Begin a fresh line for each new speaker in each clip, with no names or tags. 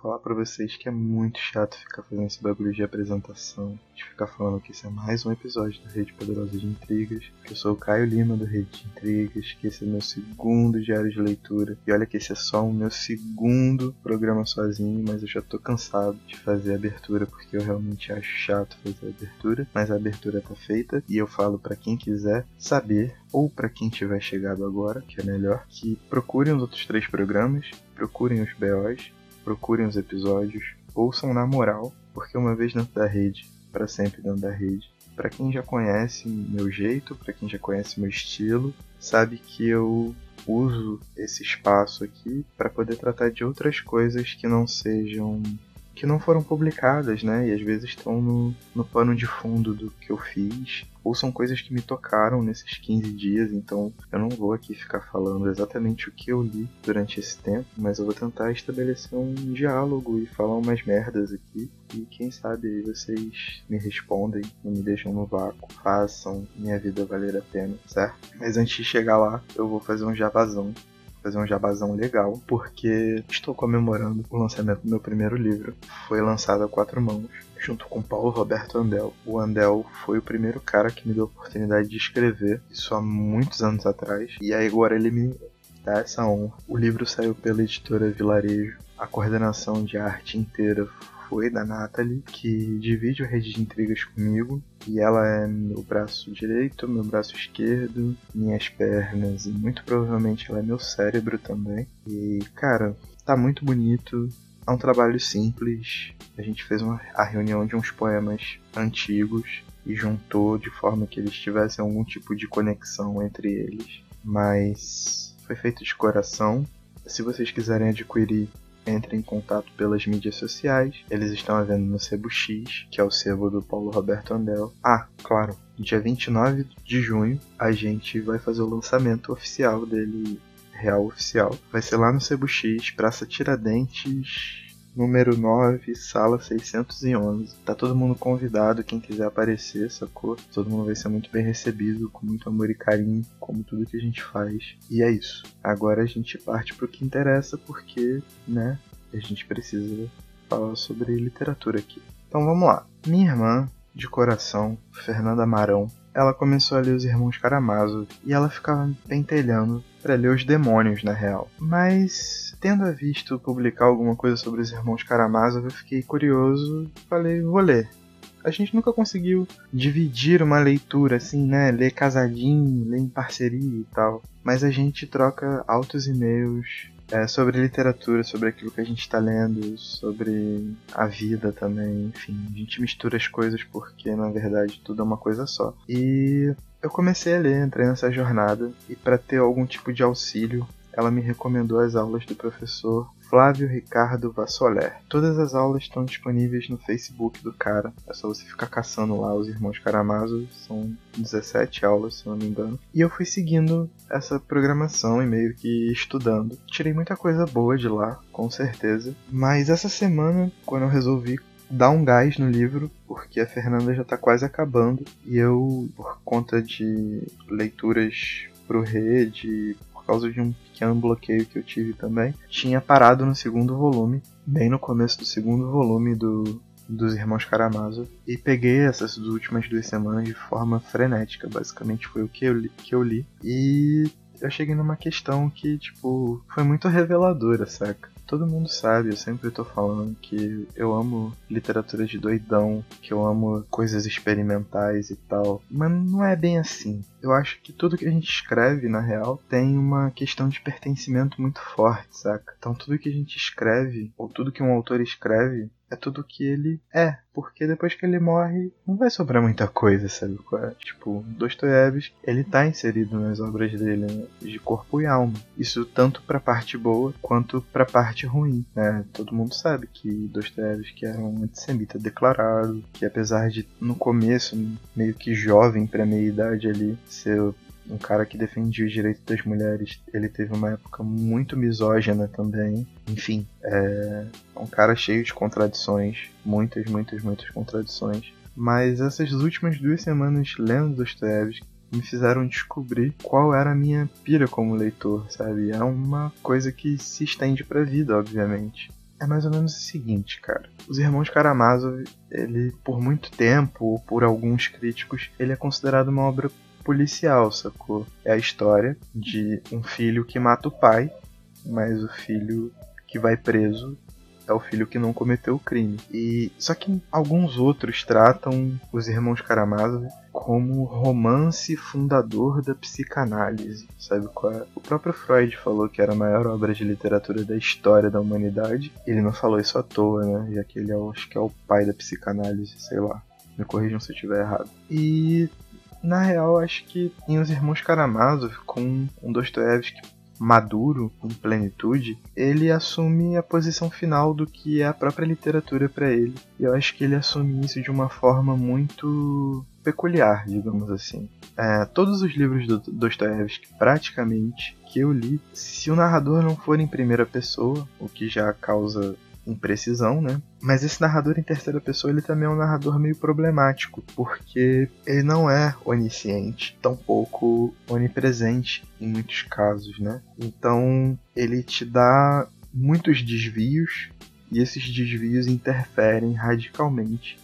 falar para vocês que é muito chato ficar fazendo esse bagulho de apresentação, de ficar falando que esse é mais um episódio da Rede Poderosa de Intrigas, que eu sou o Caio Lima do Rede de Intrigas, que esse é meu segundo diário de leitura. E olha que esse é só o meu segundo programa sozinho, mas eu já tô cansado de fazer a abertura porque eu realmente acho chato fazer a abertura, mas a abertura tá feita e eu falo para quem quiser saber ou para quem tiver chegado agora, que é melhor, que procurem os outros três programas, procurem os BOs, procurem os episódios, ouçam na moral, porque uma vez dentro da rede, para sempre dentro da rede. Para quem já conhece meu jeito, para quem já conhece meu estilo, sabe que eu uso esse espaço aqui para poder tratar de outras coisas que não sejam que não foram publicadas, né? E às vezes estão no, no pano de fundo do que eu fiz ou são coisas que me tocaram nesses 15 dias, então eu não vou aqui ficar falando exatamente o que eu li durante esse tempo, mas eu vou tentar estabelecer um diálogo e falar umas merdas aqui. E quem sabe vocês me respondem, não me deixam no vácuo, façam minha vida valer a pena, certo? Mas antes de chegar lá, eu vou fazer um javazão fazer um jabazão legal, porque estou comemorando o lançamento do meu primeiro livro. Foi lançado a quatro mãos junto com Paulo Roberto Andel. O Andel foi o primeiro cara que me deu a oportunidade de escrever, isso há muitos anos atrás, e aí agora ele me dá essa honra. O livro saiu pela editora Vilarejo, a coordenação de arte inteira foi da Natalie, que divide o Rede de Intrigas comigo. E ela é meu braço direito, meu braço esquerdo, minhas pernas e muito provavelmente ela é meu cérebro também. E, cara, tá muito bonito. É um trabalho simples. A gente fez uma, a reunião de uns poemas antigos e juntou de forma que eles tivessem algum tipo de conexão entre eles. Mas foi feito de coração. Se vocês quiserem adquirir, entrem em contato pelas mídias sociais. Eles estão à venda no Sebo X, que é o sebo do Paulo Roberto Andel. Ah, claro, dia 29 de junho a gente vai fazer o lançamento oficial dele real oficial. Vai ser lá no Cebu X, Praça Tiradentes, número 9, sala 611. Tá todo mundo convidado, quem quiser aparecer, sacou? Todo mundo vai ser muito bem recebido, com muito amor e carinho, como tudo que a gente faz. E é isso. Agora a gente parte pro que interessa, porque, né, a gente precisa falar sobre literatura aqui. Então vamos lá. Minha irmã, de coração, Fernanda Marão, ela começou a ler os Irmãos Karamazov e ela ficava pentelhando para ler os demônios na real. Mas tendo visto publicar alguma coisa sobre os Irmãos Karamazov, eu fiquei curioso, falei, vou ler. A gente nunca conseguiu dividir uma leitura assim, né? Ler casadinho, ler em parceria e tal. Mas a gente troca altos e-mails é, sobre literatura, sobre aquilo que a gente está lendo, sobre a vida também, enfim. A gente mistura as coisas porque, na verdade, tudo é uma coisa só. E eu comecei a ler, entrei nessa jornada, e para ter algum tipo de auxílio, ela me recomendou as aulas do professor Flávio Ricardo Vassoler. Todas as aulas estão disponíveis no Facebook do cara. É só você ficar caçando lá os irmãos Karamazov. São 17 aulas, se não me engano. E eu fui seguindo essa programação e meio que estudando. Tirei muita coisa boa de lá, com certeza. Mas essa semana, quando eu resolvi dar um gás no livro, porque a Fernanda já está quase acabando. E eu, por conta de leituras pro rede, causa de um pequeno bloqueio que eu tive também, tinha parado no segundo volume, bem no começo do segundo volume do, dos Irmãos Karamazov, e peguei essas últimas duas semanas de forma frenética, basicamente foi o que eu li, que eu li. e eu cheguei numa questão que, tipo, foi muito reveladora, saca? todo mundo sabe, eu sempre tô falando que eu amo literatura de doidão, que eu amo coisas experimentais e tal, mas não é bem assim. Eu acho que tudo que a gente escreve, na real, tem uma questão de pertencimento muito forte, saca? Então tudo que a gente escreve, ou tudo que um autor escreve, é tudo que ele é. Porque depois que ele morre, não vai sobrar muita coisa, sabe? É? Tipo, Dostoiévski, ele tá inserido nas obras dele né? de corpo e alma. Isso tanto pra parte boa quanto pra parte ruim, né? Todo mundo sabe que Dostoiévski era um antissemita declarado, que apesar de, no começo, meio que jovem pra meia idade ali, ser um cara que defendia os direitos das mulheres. Ele teve uma época muito misógina também. Enfim, é um cara cheio de contradições, muitas, muitas, muitas contradições. Mas essas últimas duas semanas lendo Dostoevsky me fizeram descobrir qual era a minha pira como leitor, sabe? É uma coisa que se estende pra vida, obviamente. é mais ou menos o seguinte, cara. Os Irmãos Karamazov, ele, por muito tempo, ou por alguns críticos, ele é considerado uma obra policial, sacou? É a história de um filho que mata o pai, mas o filho que vai preso é o filho que não cometeu o crime. E só que alguns outros tratam os irmãos Karamazov como romance fundador da psicanálise, sabe qual é? O próprio Freud falou que era a maior obra de literatura da história da humanidade. Ele não falou isso à toa, né? Já que ele é, acho que é o pai da psicanálise, sei lá. Me corrijam se eu estiver errado. E na real, acho que em Os Irmãos Karamazov, com um Dostoevsky maduro, em plenitude, ele assume a posição final do que é a própria literatura para ele. E eu acho que ele assume isso de uma forma muito peculiar, digamos assim. É, todos os livros do Dostoevsky, praticamente, que eu li, se o narrador não for em primeira pessoa, o que já causa imprecisão, né? Mas esse narrador em terceira pessoa, ele também é um narrador meio problemático, porque ele não é onisciente, tampouco onipresente em muitos casos, né? Então, ele te dá muitos desvios e esses desvios interferem radicalmente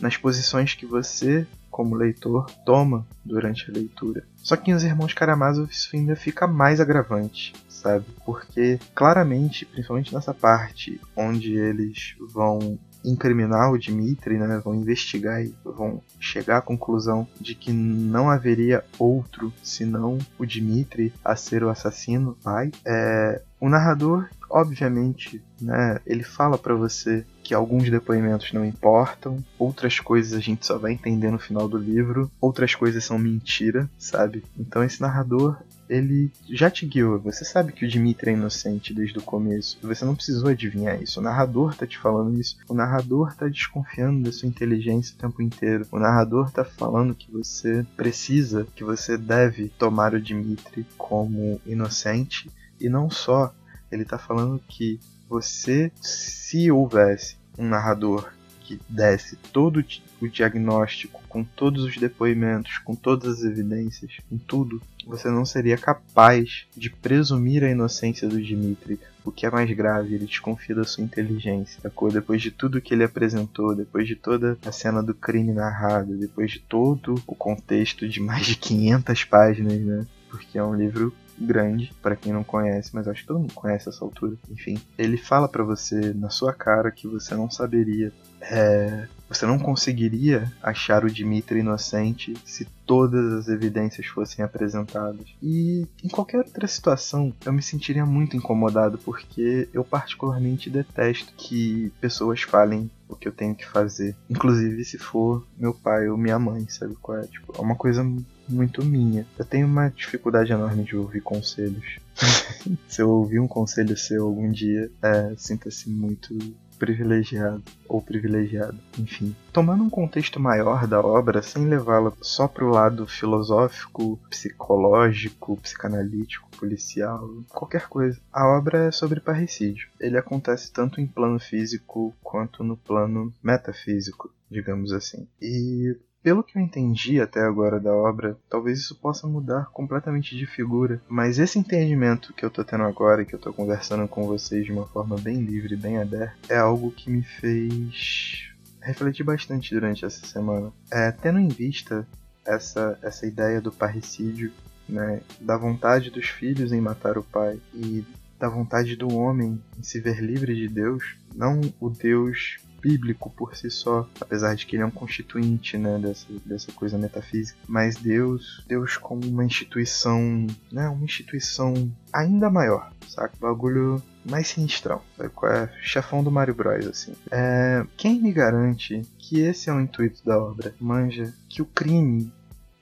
nas posições que você, como leitor, toma durante a leitura. Só que em Os Irmãos Karamazov isso ainda fica mais agravante, sabe? Porque claramente, principalmente nessa parte onde eles vão incriminar o Dmitri, né, vão investigar e vão chegar à conclusão de que não haveria outro senão o Dmitri a ser o assassino pai. É, o narrador, obviamente, né, ele fala para você que alguns depoimentos não importam, outras coisas a gente só vai entender no final do livro, outras coisas são mentira, sabe? Então esse narrador, ele já te guiou. Você sabe que o Dimitri é inocente desde o começo. Você não precisou adivinhar isso. O narrador tá te falando isso. O narrador tá desconfiando da sua inteligência o tempo inteiro. O narrador tá falando que você precisa, que você deve tomar o Dimitri como inocente. E não só, ele tá falando que você, se houvesse um narrador que desse todo o diagnóstico, com todos os depoimentos, com todas as evidências, com tudo, você não seria capaz de presumir a inocência do Dimitri. O que é mais grave, ele desconfia da sua inteligência, sacou? Depois de tudo que ele apresentou, depois de toda a cena do crime narrado, depois de todo o contexto de mais de 500 páginas, né? Porque é um livro grande, para quem não conhece, mas acho que todo mundo conhece essa altura. Enfim, ele fala para você na sua cara que você não saberia. É, você não conseguiria achar o Dimitri inocente se todas as evidências fossem apresentadas. E em qualquer outra situação, eu me sentiria muito incomodado porque eu particularmente detesto que pessoas falem o que eu tenho que fazer. Inclusive se for meu pai ou minha mãe, sabe qual é? Tipo, é uma coisa muito minha. Eu tenho uma dificuldade enorme de ouvir conselhos. Se eu ouvir um conselho seu algum dia, é, sinta-se muito privilegiado ou privilegiado, enfim. Tomando um contexto maior da obra, sem levá-la só para o lado filosófico, psicológico, psicanalítico, policial, qualquer coisa. A obra é sobre parricídio. Ele acontece tanto em plano físico quanto no plano metafísico, digamos assim. E pelo que eu entendi até agora da obra, talvez isso possa mudar completamente de figura, mas esse entendimento que eu tô tendo agora, que eu tô conversando com vocês de uma forma bem livre, bem aberta, é algo que me fez refletir bastante durante essa semana. É, tendo em vista essa, essa ideia do parricídio, né, da vontade dos filhos em matar o pai e da vontade do homem em se ver livre de Deus, não o Deus bíblico por si só, apesar de que ele é um constituinte, né, dessa, dessa coisa metafísica, mas Deus, Deus como uma instituição, né, uma instituição ainda maior, saca? Bagulho mais sinistrão, sabe qual é? Chefão do Mario Bros, assim. É, quem me garante que esse é o intuito da obra? Manja, que o crime,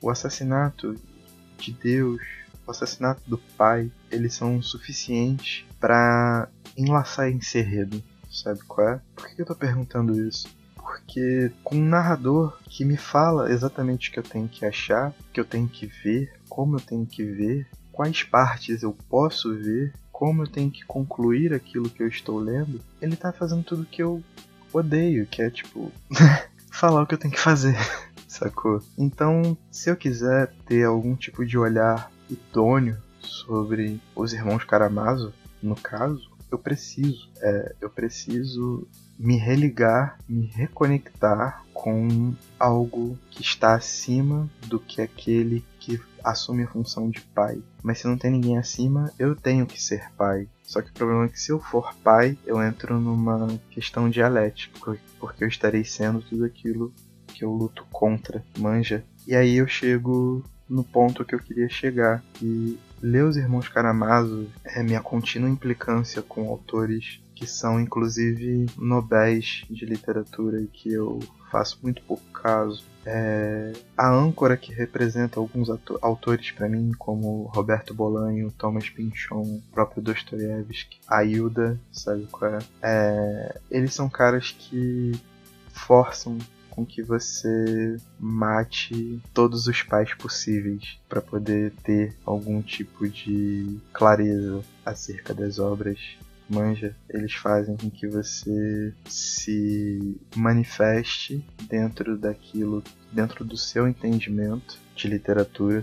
o assassinato de Deus, o assassinato do pai, eles são suficientes para enlaçar encerredo sabe qual é? Por que eu tô perguntando isso? Porque com um narrador que me fala exatamente o que eu tenho que achar, o que eu tenho que ver, como eu tenho que ver, quais partes eu posso ver, como eu tenho que concluir aquilo que eu estou lendo, ele tá fazendo tudo que eu odeio, que é tipo falar o que eu tenho que fazer, sacou? Então, se eu quiser ter algum tipo de olhar idôneo sobre os irmãos Karamazov, no caso, eu preciso, é, eu preciso me religar, me reconectar com algo que está acima do que aquele que assume a função de pai. Mas se não tem ninguém acima, eu tenho que ser pai. Só que o problema é que se eu for pai, eu entro numa questão dialética, porque eu estarei sendo tudo aquilo que eu luto contra, manja. E aí eu chego no ponto que eu queria chegar, e ler os Irmãos Karamazov é minha contínua implicância com autores que são inclusive nobéis de literatura e que eu faço muito pouco caso. É a âncora que representa alguns autores para mim, como Roberto Bolanho, Thomas Pynchon, próprio Dostoiévski, Ailda, sabe qual é? é? Eles são caras que forçam com que você mate todos os pais possíveis para poder ter algum tipo de clareza acerca das obras. Manja, eles fazem com que você se manifeste dentro daquilo, dentro do seu entendimento de literatura,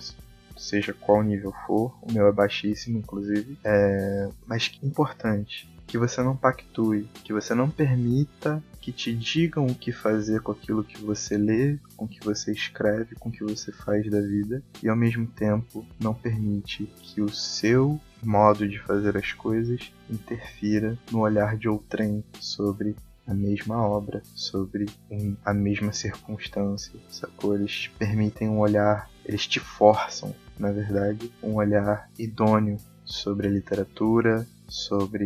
seja qual nível for, o meu é baixíssimo, inclusive, é, mas importante, que você não pactue, que você não permita que te digam o que fazer com aquilo que você lê, com o que você escreve, com o que você faz da vida, e ao mesmo tempo não permite que o seu modo de fazer as coisas interfira no olhar de outrem sobre a mesma obra, sobre a mesma circunstância, sacou? Eles permitem um olhar, eles te forçam, na verdade, um olhar idôneo sobre a literatura, sobre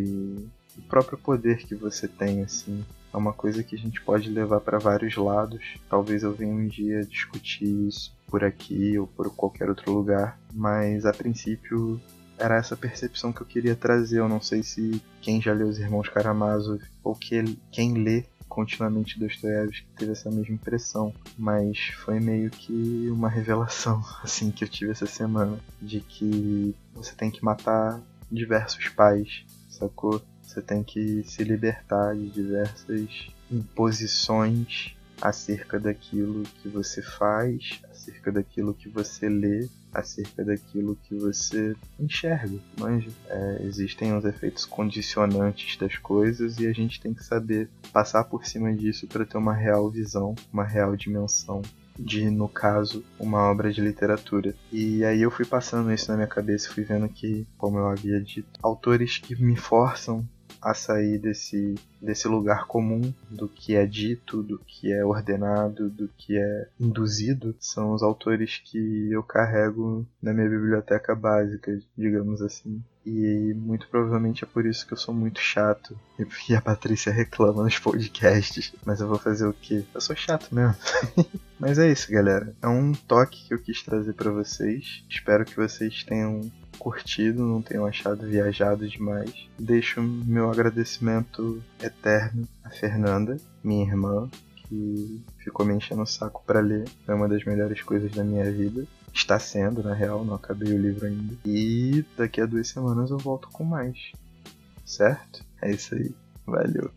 o próprio poder que você tem, assim. É uma coisa que a gente pode levar para vários lados. Talvez eu venha um dia discutir isso por aqui ou por qualquer outro lugar, mas a princípio era essa percepção que eu queria trazer. Eu não sei se quem já leu os Irmãos Karamazov ou que, quem lê continuamente Dostoiévski teve essa mesma impressão, mas foi meio que uma revelação assim que eu tive essa semana de que você tem que matar diversos pais, sacou? Você tem que se libertar de diversas imposições acerca daquilo que você faz, acerca daquilo que você lê, acerca daquilo que você enxerga, manja. É, existem os efeitos condicionantes das coisas e a gente tem que saber passar por cima disso para ter uma real visão, uma real dimensão de, no caso, uma obra de literatura. E aí eu fui passando isso na minha cabeça fui vendo que, como eu havia dito, autores que me forçam a sair desse, desse lugar comum do que é dito, do que é ordenado, do que é induzido, são os autores que eu carrego na minha biblioteca básica, digamos assim. E muito provavelmente é por isso que eu sou muito chato. E a Patrícia reclama nos podcasts. Mas eu vou fazer o quê? Eu sou chato mesmo. Mas é isso, galera. É um toque que eu quis trazer para vocês. Espero que vocês tenham curtido, não tenham achado viajado demais. Deixo meu agradecimento eterno a Fernanda, minha irmã, que ficou me enchendo o saco para ler. É uma das melhores coisas da minha vida. Está sendo, na real, não acabei o livro ainda. E daqui a duas semanas eu volto com mais. Certo? É isso aí. Valeu.